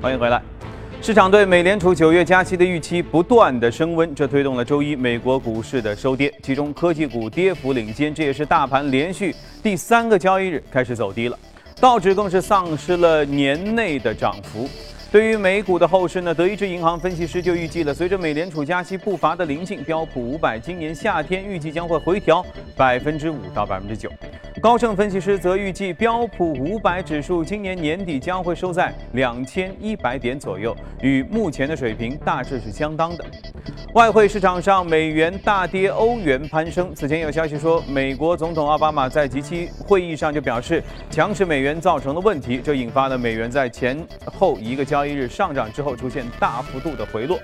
欢迎回来。市场对美联储九月加息的预期不断的升温，这推动了周一美国股市的收跌，其中科技股跌幅领先，这也是大盘连续第三个交易日开始走低了，道指更是丧失了年内的涨幅。对于美股的后市呢，德意志银行分析师就预计了，随着美联储加息步伐的临近，标普五百今年夏天预计将会回调百分之五到百分之九。高盛分析师则预计，标普五百指数今年年底将会收在两千一百点左右，与目前的水平大致是相当的。外汇市场上，美元大跌，欧元攀升。此前有消息说，美国总统奥巴马在即期会议上就表示，强势美元造成了问题，这引发了美元在前后一个交易日上涨之后出现大幅度的回落。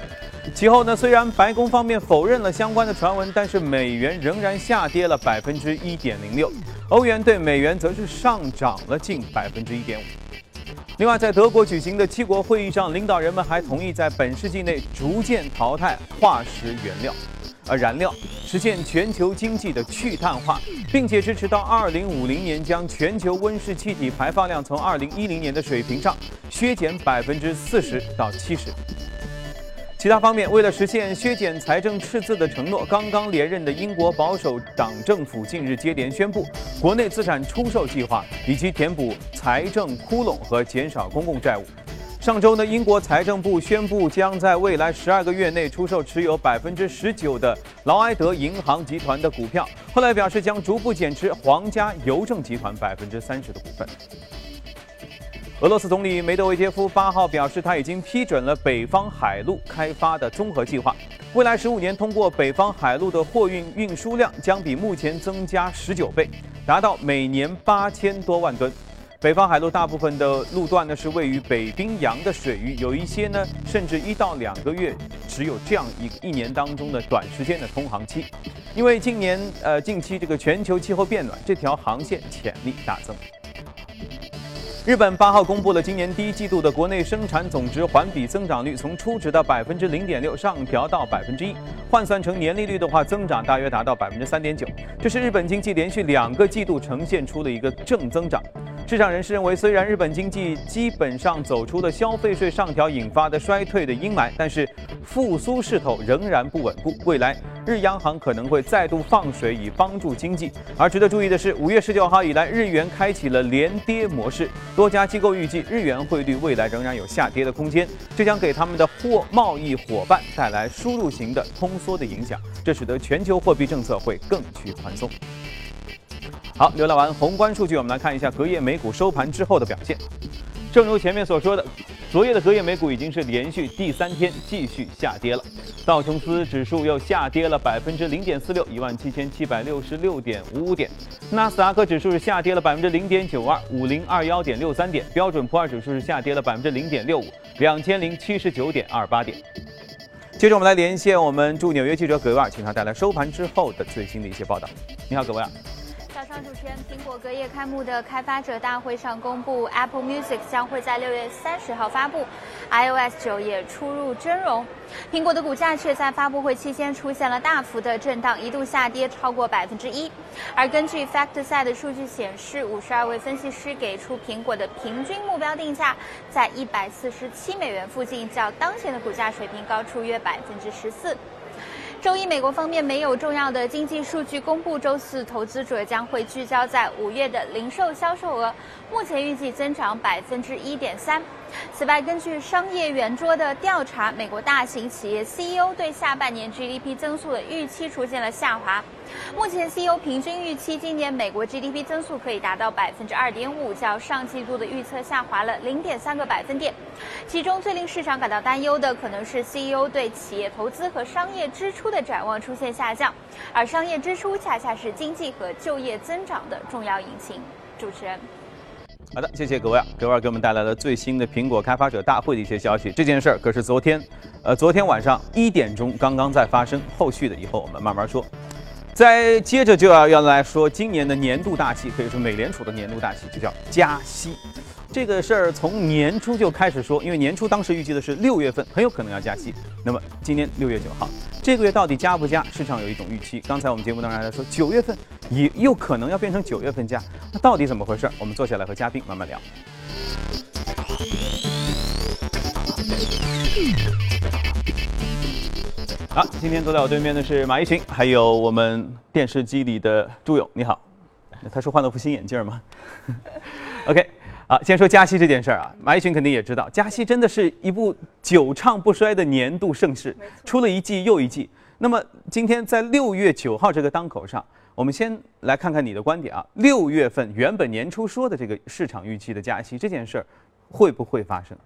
其后呢，虽然白宫方面否认了相关的传闻，但是美元仍然下跌了百分之一点零六。欧元对美元则是上涨了近百分之一点五。另外，在德国举行的七国会议上，领导人们还同意在本世纪内逐渐淘汰化石原料，而燃料实现全球经济的去碳化，并且支持到二零五零年将全球温室气体排放量从二零一零年的水平上削减百分之四十到七十。其他方面，为了实现削减财政赤字的承诺，刚刚连任的英国保守党政府近日接连宣布国内资产出售计划，以及填补财政窟窿和减少公共债务。上周呢，英国财政部宣布将在未来十二个月内出售持有百分之十九的劳埃德银行集团的股票，后来表示将逐步减持皇家邮政集团百分之三十的股份。俄罗斯总理梅德韦杰夫八号表示，他已经批准了北方海路开发的综合计划。未来十五年，通过北方海路的货运运输量将比目前增加十九倍，达到每年八千多万吨。北方海路大部分的路段呢是位于北冰洋的水域，有一些呢甚至一到两个月只有这样一一年当中的短时间的通航期。因为近年呃近期这个全球气候变暖，这条航线潜力大增。日本八号公布了今年第一季度的国内生产总值环比增长率，从初值的百分之零点六上调到百分之一，换算成年利率的话，增长大约达到百分之三点九。这是日本经济连续两个季度呈现出了一个正增长。市场人士认为，虽然日本经济基本上走出了消费税上调引发的衰退的阴霾，但是复苏势头仍然不稳固。未来日央行可能会再度放水以帮助经济。而值得注意的是，五月十九号以来，日元开启了连跌模式。多家机构预计，日元汇率未来仍然有下跌的空间，这将给他们的货贸易伙伴带来输入型的通缩的影响，这使得全球货币政策会更趋宽松。好，浏览完宏观数据，我们来看一下隔夜美股收盘之后的表现。正如前面所说的，昨夜的隔夜美股已经是连续第三天继续下跌了。道琼斯指数又下跌了百分之零点四六，一万七千七百六十六点五五点。纳斯达克指数是下跌了百分之零点九二，五零二幺点六三点。标准普尔指数是下跌了百分之零点六五，两千零七十九点二八点。接着我们来连线我们驻纽约记者葛维尔，请他带来收盘之后的最新的一些报道。你好，葛维尔。上，主持人，苹果隔夜开幕的开发者大会上公布，Apple Music 将会在六月三十号发布，iOS 九也出入真容。苹果的股价却在发布会期间出现了大幅的震荡，一度下跌超过百分之一。而根据 FactSet 的数据显示，五十二位分析师给出苹果的平均目标定价在一百四十七美元附近，较当前的股价水平高出约百分之十四。周一，美国方面没有重要的经济数据公布。周四，投资者将会聚焦在五月的零售销售额，目前预计增长百分之一点三。此外，根据商业圆桌的调查，美国大型企业 CEO 对下半年 GDP 增速的预期出现了下滑。目前，CEO 平均预期今年美国 GDP 增速可以达到百分之二点五，较上季度的预测下滑了零点三个百分点。其中最令市场感到担忧的，可能是 CEO 对企业投资和商业支出的展望出现下降，而商业支出恰恰是经济和就业增长的重要引擎。主持人。好的，谢谢各位啊，各位给我们带来了最新的苹果开发者大会的一些消息。这件事儿可是昨天，呃，昨天晚上一点钟刚刚在发生，后续的以后我们慢慢说。再接着就要要来说今年的年度大戏，可以说美联储的年度大戏就叫加息。这个事儿从年初就开始说，因为年初当时预计的是六月份很有可能要加息。那么今年六月九号，这个月到底加不加？市场有一种预期。刚才我们节目当中还在说，九月份也有可能要变成九月份加，那到底怎么回事？我们坐下来和嘉宾慢慢聊。好，今天坐在我对面的是马一群，还有我们电视机里的朱勇，你好。他说换了副新眼镜吗？OK，啊，先说加息这件事儿啊，马一群肯定也知道，加息真的是一部久唱不衰的年度盛事，出了一季又一季。那么今天在六月九号这个当口上，我们先来看看你的观点啊。六月份原本年初说的这个市场预期的加息这件事儿，会不会发生？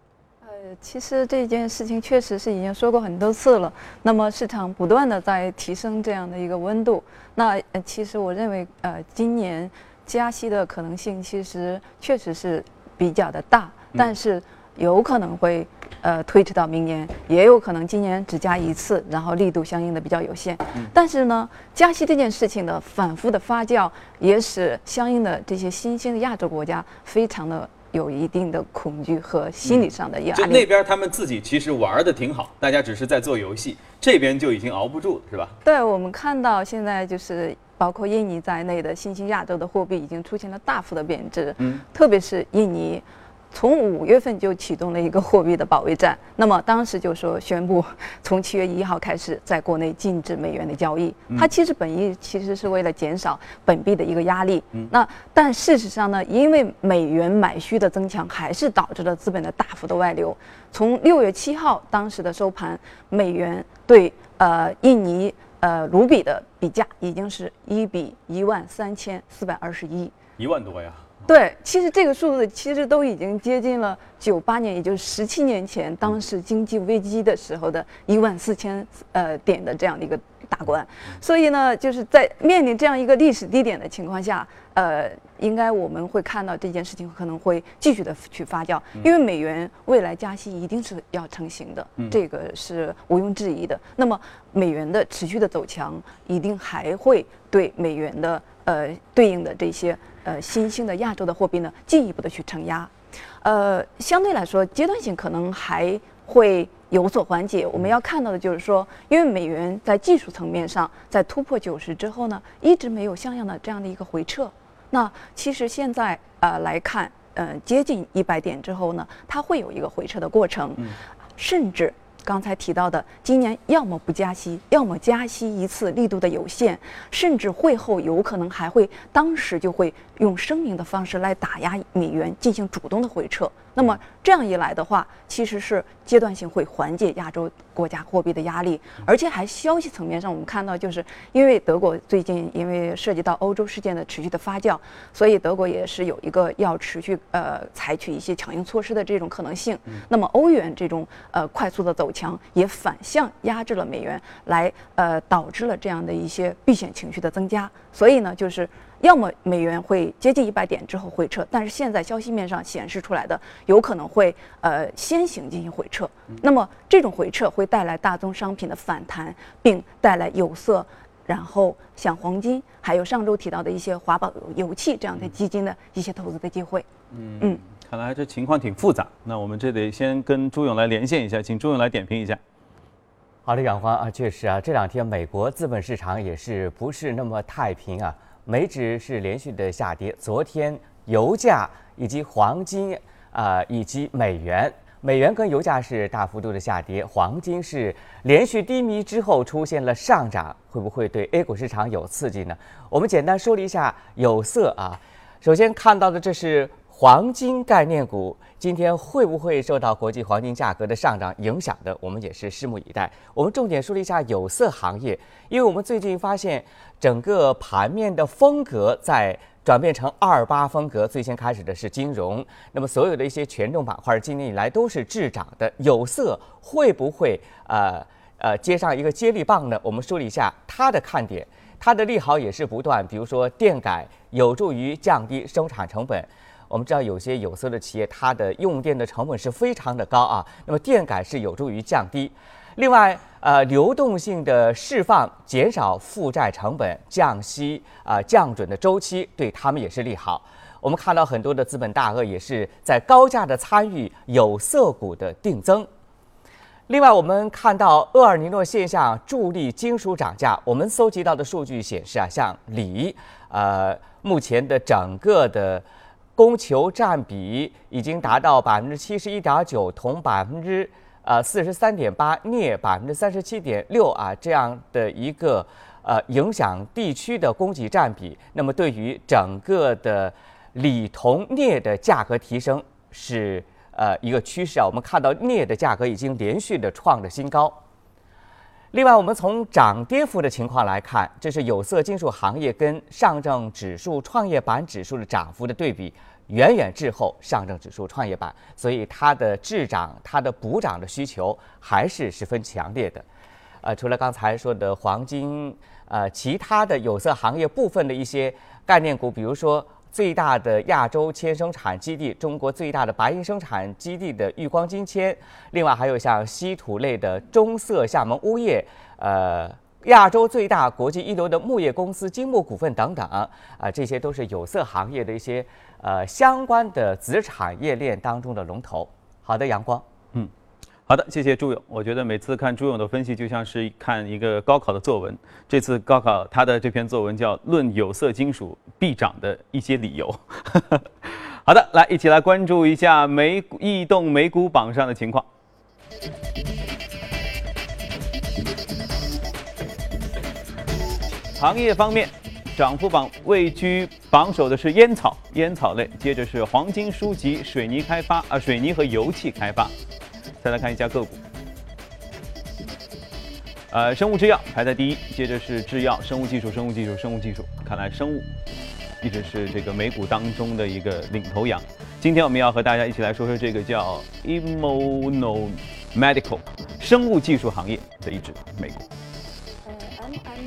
其实这件事情确实是已经说过很多次了。那么市场不断的在提升这样的一个温度。那其实我认为，呃，今年加息的可能性其实确实是比较的大，但是有可能会呃推迟到明年，也有可能今年只加一次，然后力度相应的比较有限。但是呢，加息这件事情的反复的发酵，也使相应的这些新兴的亚洲国家非常的。有一定的恐惧和心理上的压力。就那边他们自己其实玩的挺好，大家只是在做游戏，这边就已经熬不住了，是吧？对，我们看到现在就是包括印尼在内的新兴亚洲的货币已经出现了大幅的贬值，嗯，特别是印尼。从五月份就启动了一个货币的保卫战，那么当时就说宣布从七月一号开始在国内禁止美元的交易。它其实本意其实是为了减少本币的一个压力。那但事实上呢，因为美元买需的增强，还是导致了资本的大幅的外流。从六月七号当时的收盘，美元对呃印尼呃卢比的比价已经是一比一万三千四百二十一，一万多呀。对，其实这个数字其实都已经接近了九八年，也就是十七年前当时经济危机的时候的一万四千呃点的这样的一个大关。所以呢，就是在面临这样一个历史低点的情况下，呃，应该我们会看到这件事情可能会继续的去发酵，因为美元未来加息一定是要成型的，这个是毋庸置疑的。那么美元的持续的走强，一定还会对美元的呃对应的这些。呃，新兴的亚洲的货币呢，进一步的去承压，呃，相对来说阶段性可能还会有所缓解。我们要看到的就是说，因为美元在技术层面上在突破九十之后呢，一直没有像样的这样的一个回撤。那其实现在呃来看，呃，接近一百点之后呢，它会有一个回撤的过程，甚至。刚才提到的，今年要么不加息，要么加息一次力度的有限，甚至会后有可能还会当时就会用声明的方式来打压美元，进行主动的回撤。那么这样一来的话，其实是阶段性会缓解亚洲国家货币的压力，而且还消息层面上，我们看到就是因为德国最近因为涉及到欧洲事件的持续的发酵，所以德国也是有一个要持续呃采取一些强硬措施的这种可能性。那么欧元这种呃快速的走强，也反向压制了美元，来呃导致了这样的一些避险情绪的增加。所以呢，就是。要么美元会接近一百点之后回撤，但是现在消息面上显示出来的有可能会呃先行进行回撤。那么这种回撤会带来大宗商品的反弹，并带来有色，然后像黄金，还有上周提到的一些华宝油气这样的基金的一些投资的机会。嗯嗯，看来这情况挺复杂。那我们这得先跟朱勇来连线一下，请朱勇来点评一下。好的，杨欢啊，确实啊，这两天美国资本市场也是不是那么太平啊。美指是连续的下跌，昨天油价以及黄金啊，以及美元，美元跟油价是大幅度的下跌，黄金是连续低迷之后出现了上涨，会不会对 A 股市场有刺激呢？我们简单说了一下有色啊，首先看到的这是。黄金概念股今天会不会受到国际黄金价格的上涨影响的？我们也是拭目以待。我们重点梳理一下有色行业，因为我们最近发现整个盘面的风格在转变成二八风格。最先开始的是金融，那么所有的一些权重板块今年以来都是滞涨的。有色会不会呃呃接上一个接力棒呢？我们梳理一下它的看点，它的利好也是不断。比如说电改有助于降低生产成本。我们知道有些有色的企业，它的用电的成本是非常的高啊。那么电改是有助于降低。另外，呃，流动性的释放，减少负债成本，降息啊，降准的周期，对他们也是利好。我们看到很多的资本大鳄也是在高价的参与有色股的定增。另外，我们看到厄尔尼诺现象助力金属涨价。我们搜集到的数据显示啊，像锂，呃，目前的整个的。供求占比已经达到百分之七十一点九，同百分之呃四十三点八，镍百分之三十七点六啊这样的一个呃影响地区的供给占比，那么对于整个的锂铜镍的价格提升是呃一个趋势啊。我们看到镍的价格已经连续的创了新高。另外，我们从涨跌幅的情况来看，这是有色金属行业跟上证指数创业板指数的涨幅的对比，远远滞后上证指数创业板，所以它的滞涨、它的补涨的需求还是十分强烈的。呃，除了刚才说的黄金，呃，其他的有色行业部分的一些概念股，比如说。最大的亚洲铅生产基地，中国最大的白银生产基地的玉光金铅，另外还有像稀土类的中色厦门钨业，呃，亚洲最大、国际一流的木业公司金木股份等等，啊，这些都是有色行业的一些呃相关的子产业链当中的龙头。好的，阳光。好的，谢谢朱勇。我觉得每次看朱勇的分析，就像是看一个高考的作文。这次高考他的这篇作文叫《论有色金属必涨的一些理由》。好的，来一起来关注一下美异动美股榜上的情况。行业方面，涨幅榜位居榜首的是烟草，烟草类，接着是黄金、书籍、水泥开发啊，水泥和油气开发。再来看一下个股，呃，生物制药排在第一，接着是制药、生物技术、生物技术、生物技术。看来生物一直是这个美股当中的一个领头羊。今天我们要和大家一起来说说这个叫 Immunomedical 生物技术行业的一只美股。呃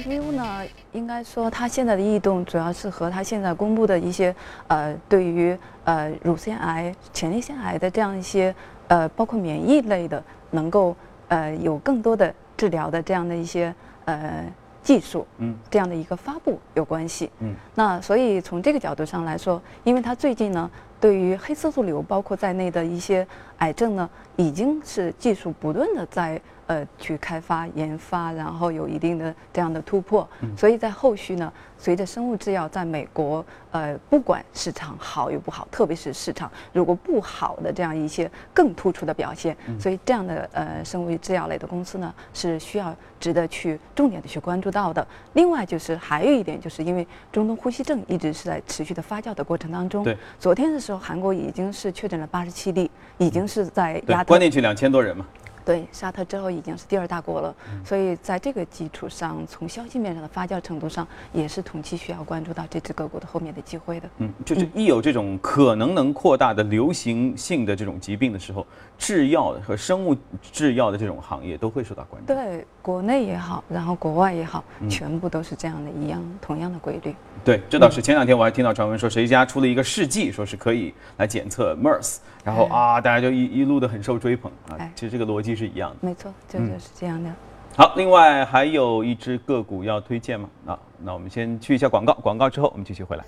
，MMU 呢，应该说它现在的异动主要是和它现在公布的一些呃，对于呃乳腺癌、前列腺癌的这样一些。呃，包括免疫类的，能够呃有更多的治疗的这样的一些呃技术，嗯，这样的一个发布有关系，嗯，那所以从这个角度上来说，因为它最近呢，对于黑色素瘤包括在内的一些癌症呢，已经是技术不断的在。呃，去开发研发，然后有一定的这样的突破，所以在后续呢，随着生物制药在美国，呃，不管市场好与不好，特别是市场如果不好的这样一些更突出的表现，所以这样的呃生物制药类的公司呢，是需要值得去重点的去关注到的。另外就是还有一点，就是因为中东呼吸症一直是在持续的发酵的过程当中。对，昨天的时候，韩国已经是确诊了八十七例，已经是在压关进去两千多人嘛。对，沙特之后已经是第二大国了，所以在这个基础上，从消息面上的发酵程度上，也是同期需要关注到这只个股的后面的机会的。嗯，就是一有这种可能能扩大的流行性的这种疾病的时候，制药和生物制药的这种行业都会受到关注。对，国内也好，然后国外也好，全部都是这样的一样同样的规律。对，这倒是。前两天我还听到传闻说，谁家出了一个试剂，说是可以来检测 MERS，然后啊，大家就一一路的很受追捧啊。其实这个逻辑。是一样的，没错，就是这样的。好，另外还有一只个股要推荐吗？啊，那我们先去一下广告，广告之后我们继续回来。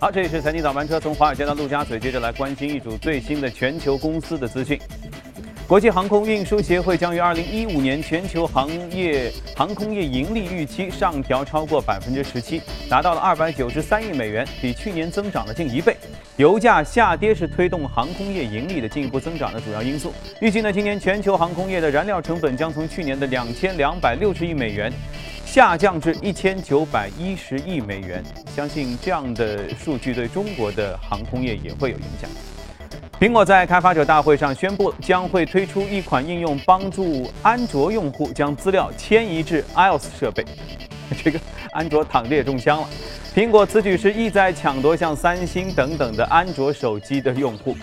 好，这里是财经早班车，从华尔街到陆家嘴，接着来关心一组最新的全球公司的资讯。国际航空运输协会将于二零一五年全球行业航空业盈利预期上调超过百分之十七，达到了二百九十三亿美元，比去年增长了近一倍。油价下跌是推动航空业盈利的进一步增长的主要因素。预计呢，今年全球航空业的燃料成本将从去年的两千两百六十亿美元下降至一千九百一十亿美元。相信这样的数据对中国的航空业也会有影响。苹果在开发者大会上宣布，将会推出一款应用，帮助安卓用户将资料迁移至 iOS 设备。这个安卓躺着也中枪了。苹果此举是意在抢夺像三星等等的安卓手机的用户。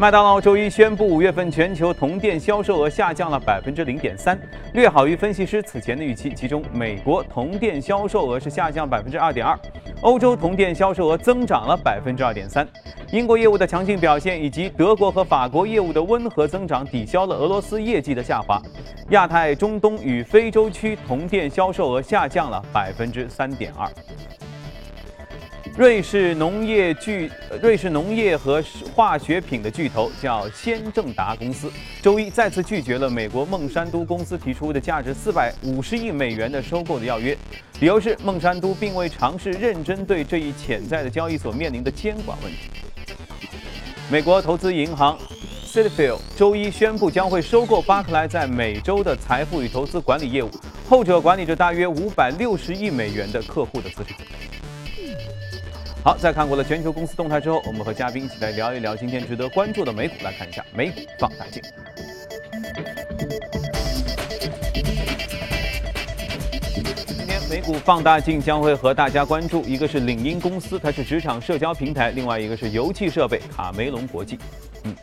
麦当劳周一宣布，五月份全球同店销售额下降了百分之零点三，略好于分析师此前的预期。其中，美国同店销售额是下降百分之二点二，欧洲同店销售额增长了百分之二点三。英国业务的强劲表现以及德国和法国业务的温和增长抵消了俄罗斯业绩的下滑。亚太、中东与非洲区同店销售额下降了百分之三点二。瑞士农业巨，瑞士农业和化学品的巨头叫先正达公司，周一再次拒绝了美国孟山都公司提出的价值四百五十亿美元的收购的要约，理由是孟山都并未尝试认真对这一潜在的交易所面临的监管问题。美国投资银行 Citifield 周一宣布将会收购巴克莱在美洲的财富与投资管理业务，后者管理着大约五百六十亿美元的客户的资产。好，在看过了全球公司动态之后，我们和嘉宾一起来聊一聊今天值得关注的美股，来看一下美股放大镜。今天美股放大镜将会和大家关注，一个是领英公司，它是职场社交平台；另外一个是油气设备卡梅隆国际。嗯，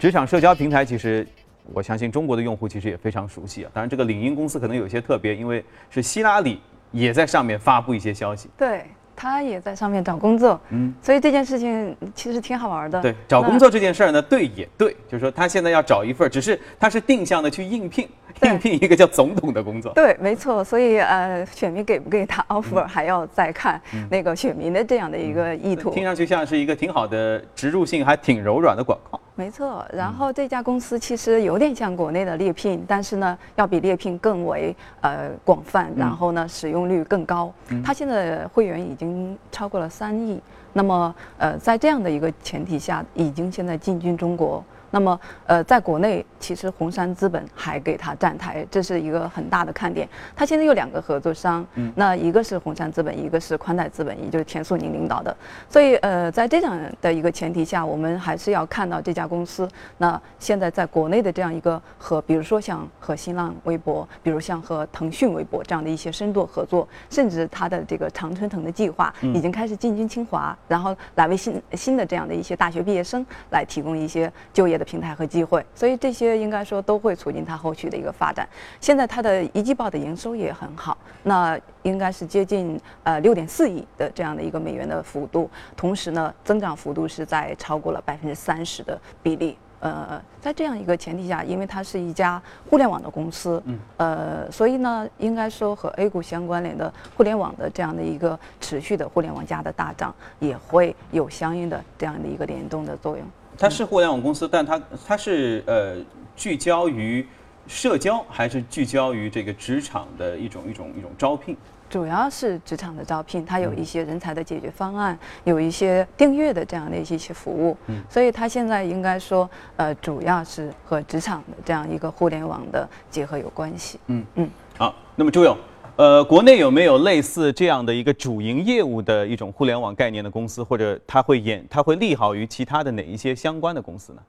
职场社交平台其实我相信中国的用户其实也非常熟悉啊。当然，这个领英公司可能有些特别，因为是希拉里也在上面发布一些消息。对。他也在上面找工作，嗯，所以这件事情其实挺好玩的。对，找工作这件事儿呢，对也对，就是说他现在要找一份，只是他是定向的去应聘，应聘一个叫总统的工作。对，没错。所以呃，选民给不给他 offer 还要再看那个选民的这样的一个意图。听上去像是一个挺好的植入性还挺柔软的广告。没错，然后这家公司其实有点像国内的猎聘，但是呢，要比猎聘更为呃广泛，然后呢，使用率更高。它现在会员已经超过了三亿，那么呃，在这样的一个前提下，已经现在进军中国。那么，呃，在国内，其实红杉资本还给他站台，这是一个很大的看点。他现在有两个合作商，嗯，那一个是红杉资本，一个是宽带资本，也就是田素宁领导的。所以，呃，在这样的一个前提下，我们还是要看到这家公司。那现在在国内的这样一个和，比如说像和新浪微博，比如像和腾讯微博这样的一些深度合作，甚至他的这个常春藤的计划已经开始进军清华，然后来为新新的这样的一些大学毕业生来提供一些就业。的平台和机会，所以这些应该说都会促进它后续的一个发展。现在它的一季报的营收也很好，那应该是接近呃六点四亿的这样的一个美元的幅度，同时呢，增长幅度是在超过了百分之三十的比例。呃，在这样一个前提下，因为它是一家互联网的公司，嗯，呃，所以呢，应该说和 A 股相关联的互联网的这样的一个持续的互联网加的大涨，也会有相应的这样的一个联动的作用。它是互联网公司，但它它是呃聚焦于社交，还是聚焦于这个职场的一种一种一种招聘？主要是职场的招聘，它有一些人才的解决方案，有一些订阅的这样的一些服务。嗯，所以它现在应该说呃主要是和职场的这样一个互联网的结合有关系。嗯嗯，好，那么朱勇。呃，国内有没有类似这样的一个主营业务的一种互联网概念的公司，或者它会演，它会利好于其他的哪一些相关的公司呢？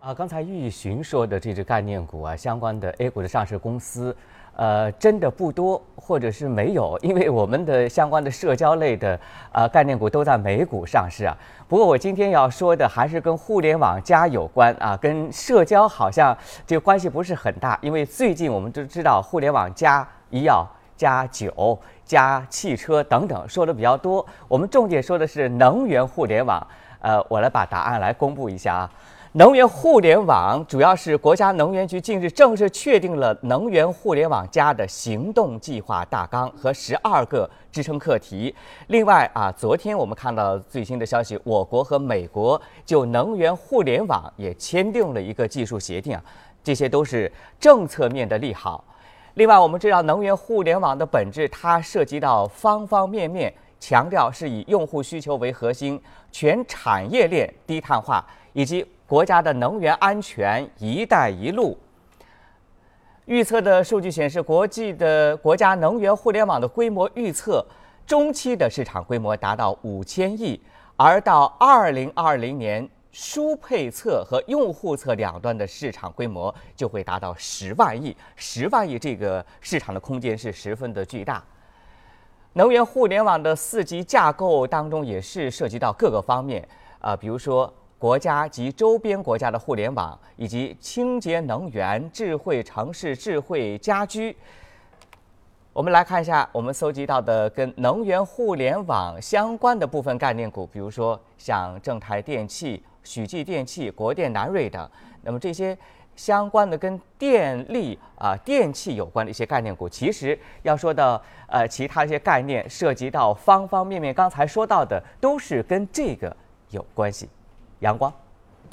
啊，刚才玉寻说的这只概念股啊，相关的 A 股的上市公司，呃，真的不多，或者是没有，因为我们的相关的社交类的啊概念股都在美股上市啊。不过我今天要说的还是跟互联网加有关啊，跟社交好像这个关系不是很大，因为最近我们都知道互联网加医药。加酒、加汽车等等，说的比较多。我们重点说的是能源互联网。呃，我来把答案来公布一下啊。能源互联网主要是国家能源局近日正式确定了能源互联网加的行动计划大纲和十二个支撑课题。另外啊，昨天我们看到最新的消息，我国和美国就能源互联网也签订了一个技术协定，这些都是政策面的利好。另外，我们知道能源互联网的本质，它涉及到方方面面，强调是以用户需求为核心，全产业链低碳化，以及国家的能源安全“一带一路”。预测的数据显示，国际的国家能源互联网的规模预测，中期的市场规模达到五千亿，而到二零二零年。输配侧和用户侧两端的市场规模就会达到十万亿，十万亿这个市场的空间是十分的巨大。能源互联网的四级架构当中也是涉及到各个方面，啊，比如说国家及周边国家的互联网，以及清洁能源、智慧城市、智慧家居。我们来看一下我们搜集到的跟能源互联网相关的部分概念股，比如说像正泰电器。许继电器、国电南瑞等，那么这些相关的跟电力啊、电器有关的一些概念股，其实要说到呃其他一些概念，涉及到方方面面，刚才说到的都是跟这个有关系。阳光，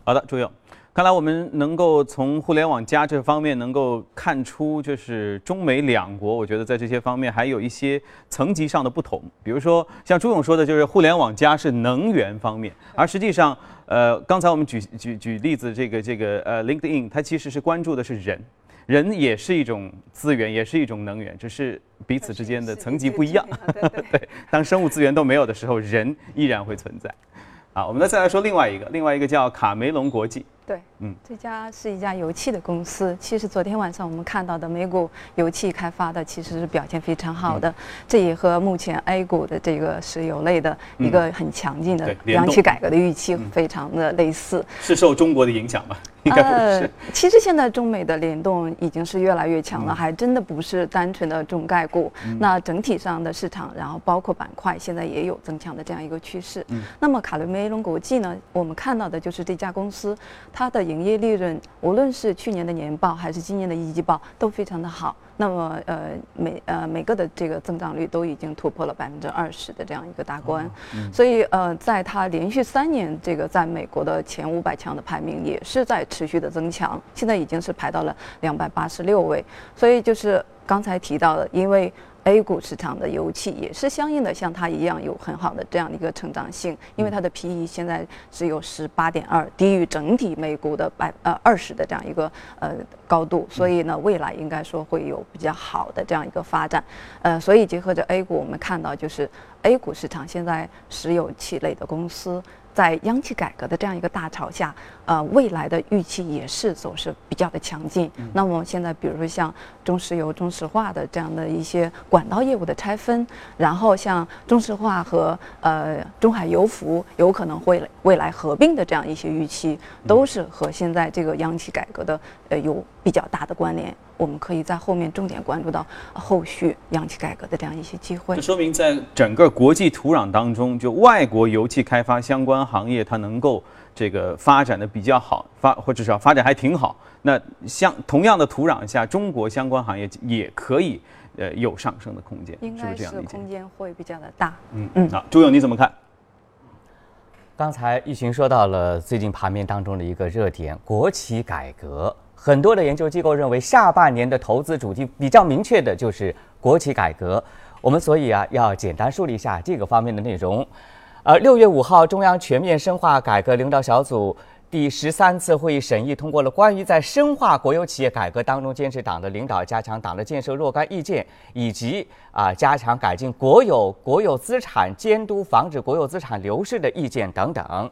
好的，朱勇。看来我们能够从互联网加这方面能够看出，就是中美两国，我觉得在这些方面还有一些层级上的不同。比如说，像朱勇说的，就是互联网加是能源方面，而实际上，呃，刚才我们举举举例子，这个这个呃，LinkedIn，它其实是关注的是人，人也是一种资源，也是一种能源，只是彼此之间的层级不一样。对，当生物资源都没有的时候，人依然会存在。啊，我们再来说另外一个，另外一个叫卡梅隆国际。对，嗯，这家是一家油气的公司。其实昨天晚上我们看到的美股油气开发的其实是表现非常好的，这也和目前 A 股的这个石油类的一个很强劲的央企改革的预期非常的类似。是受中国的影响吗？应该不是。其实现在中美的联动已经是越来越强了，还真的不是单纯的中概股。那整体上的市场，然后包括板块，现在也有增强的这样一个趋势。那么卡伦梅隆国际呢？我们看到的就是这家公司。它的营业利润，无论是去年的年报还是今年的一季报，都非常的好。那么，呃，每呃每个的这个增长率都已经突破了百分之二十的这样一个大关。所以，呃，在它连续三年这个在美国的前五百强的排名也是在持续的增强，现在已经是排到了两百八十六位。所以，就是刚才提到的，因为。A 股市场的油气也是相应的，像它一样有很好的这样的一个成长性，因为它的 PE 现在只有十八点二，低于整体美股的百呃二十的这样一个呃高度，所以呢，未来应该说会有比较好的这样一个发展，呃，所以结合着 A 股，我们看到就是 A 股市场现在石油气类的公司。在央企改革的这样一个大潮下，呃，未来的预期也是走势比较的强劲。那么现在，比如说像中石油、中石化的这样的一些管道业务的拆分，然后像中石化和呃中海油服有可能会未来合并的这样一些预期，都是和现在这个央企改革的呃有比较大的关联。我们可以在后面重点关注到后续央企改革的这样一些机会。这说明在整个国际土壤当中，就外国油气开发相关行业，它能够这个发展的比较好，发或至少发展还挺好。那像同样的土壤下，中国相关行业也可以呃有上升的空间，是不是这样理解？空间会比较的大。嗯嗯。好，朱勇你怎么看？刚才一群说到了最近盘面当中的一个热点——国企改革。很多的研究机构认为，下半年的投资主题比较明确的就是国企改革。我们所以啊，要简单梳理一下这个方面的内容。呃，六月五号，中央全面深化改革领导小组第十三次会议审议通过了关于在深化国有企业改革当中坚持党的领导、加强党的建设若干意见，以及啊加强改进国有国有资产监督、防止国有资产流失的意见等等。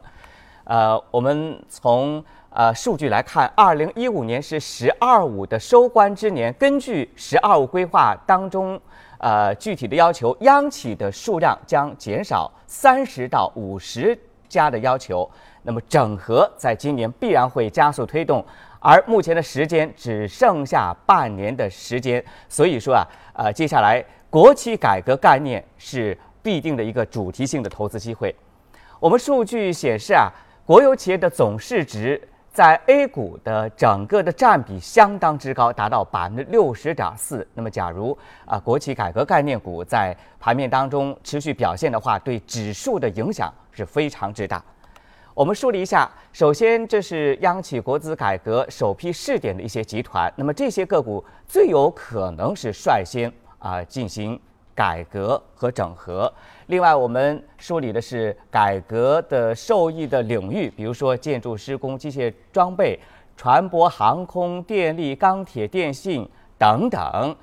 呃，我们从呃，数据来看，二零一五年是“十二五”的收官之年。根据“十二五”规划当中，呃，具体的要求，央企的数量将减少三十到五十家的要求。那么，整合在今年必然会加速推动，而目前的时间只剩下半年的时间。所以说啊，呃，接下来国企改革概念是必定的一个主题性的投资机会。我们数据显示啊，国有企业的总市值。在 A 股的整个的占比相当之高，达到百分之六十点四。那么，假如啊国企改革概念股在盘面当中持续表现的话，对指数的影响是非常之大。我们梳理一下，首先这是央企国资改革首批试点的一些集团，那么这些个股最有可能是率先啊进行。改革和整合。另外，我们梳理的是改革的受益的领域，比如说建筑施工、机械装备、船舶航空、电力、钢铁、电信等等。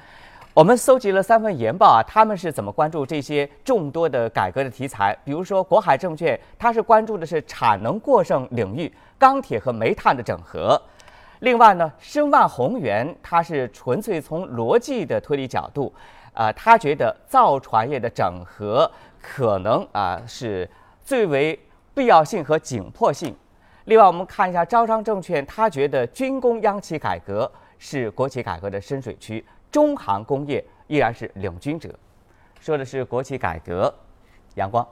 我们搜集了三份研报啊，他们是怎么关注这些众多的改革的题材？比如说，国海证券，它是关注的是产能过剩领域钢铁和煤炭的整合。另外呢，申万宏源，它是纯粹从逻辑的推理角度。啊，他觉得造船业的整合可能啊是最为必要性和紧迫性。另外，我们看一下招商证券，他觉得军工央企改革是国企改革的深水区，中航工业依然是领军者。说的是国企改革，阳光。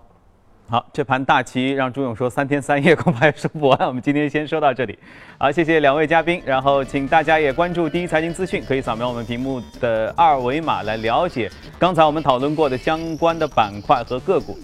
好，这盘大棋让朱勇说三天三夜恐怕也说不完。我们今天先说到这里，好，谢谢两位嘉宾。然后请大家也关注第一财经资讯，可以扫描我们屏幕的二维码来了解刚才我们讨论过的相关的板块和个股。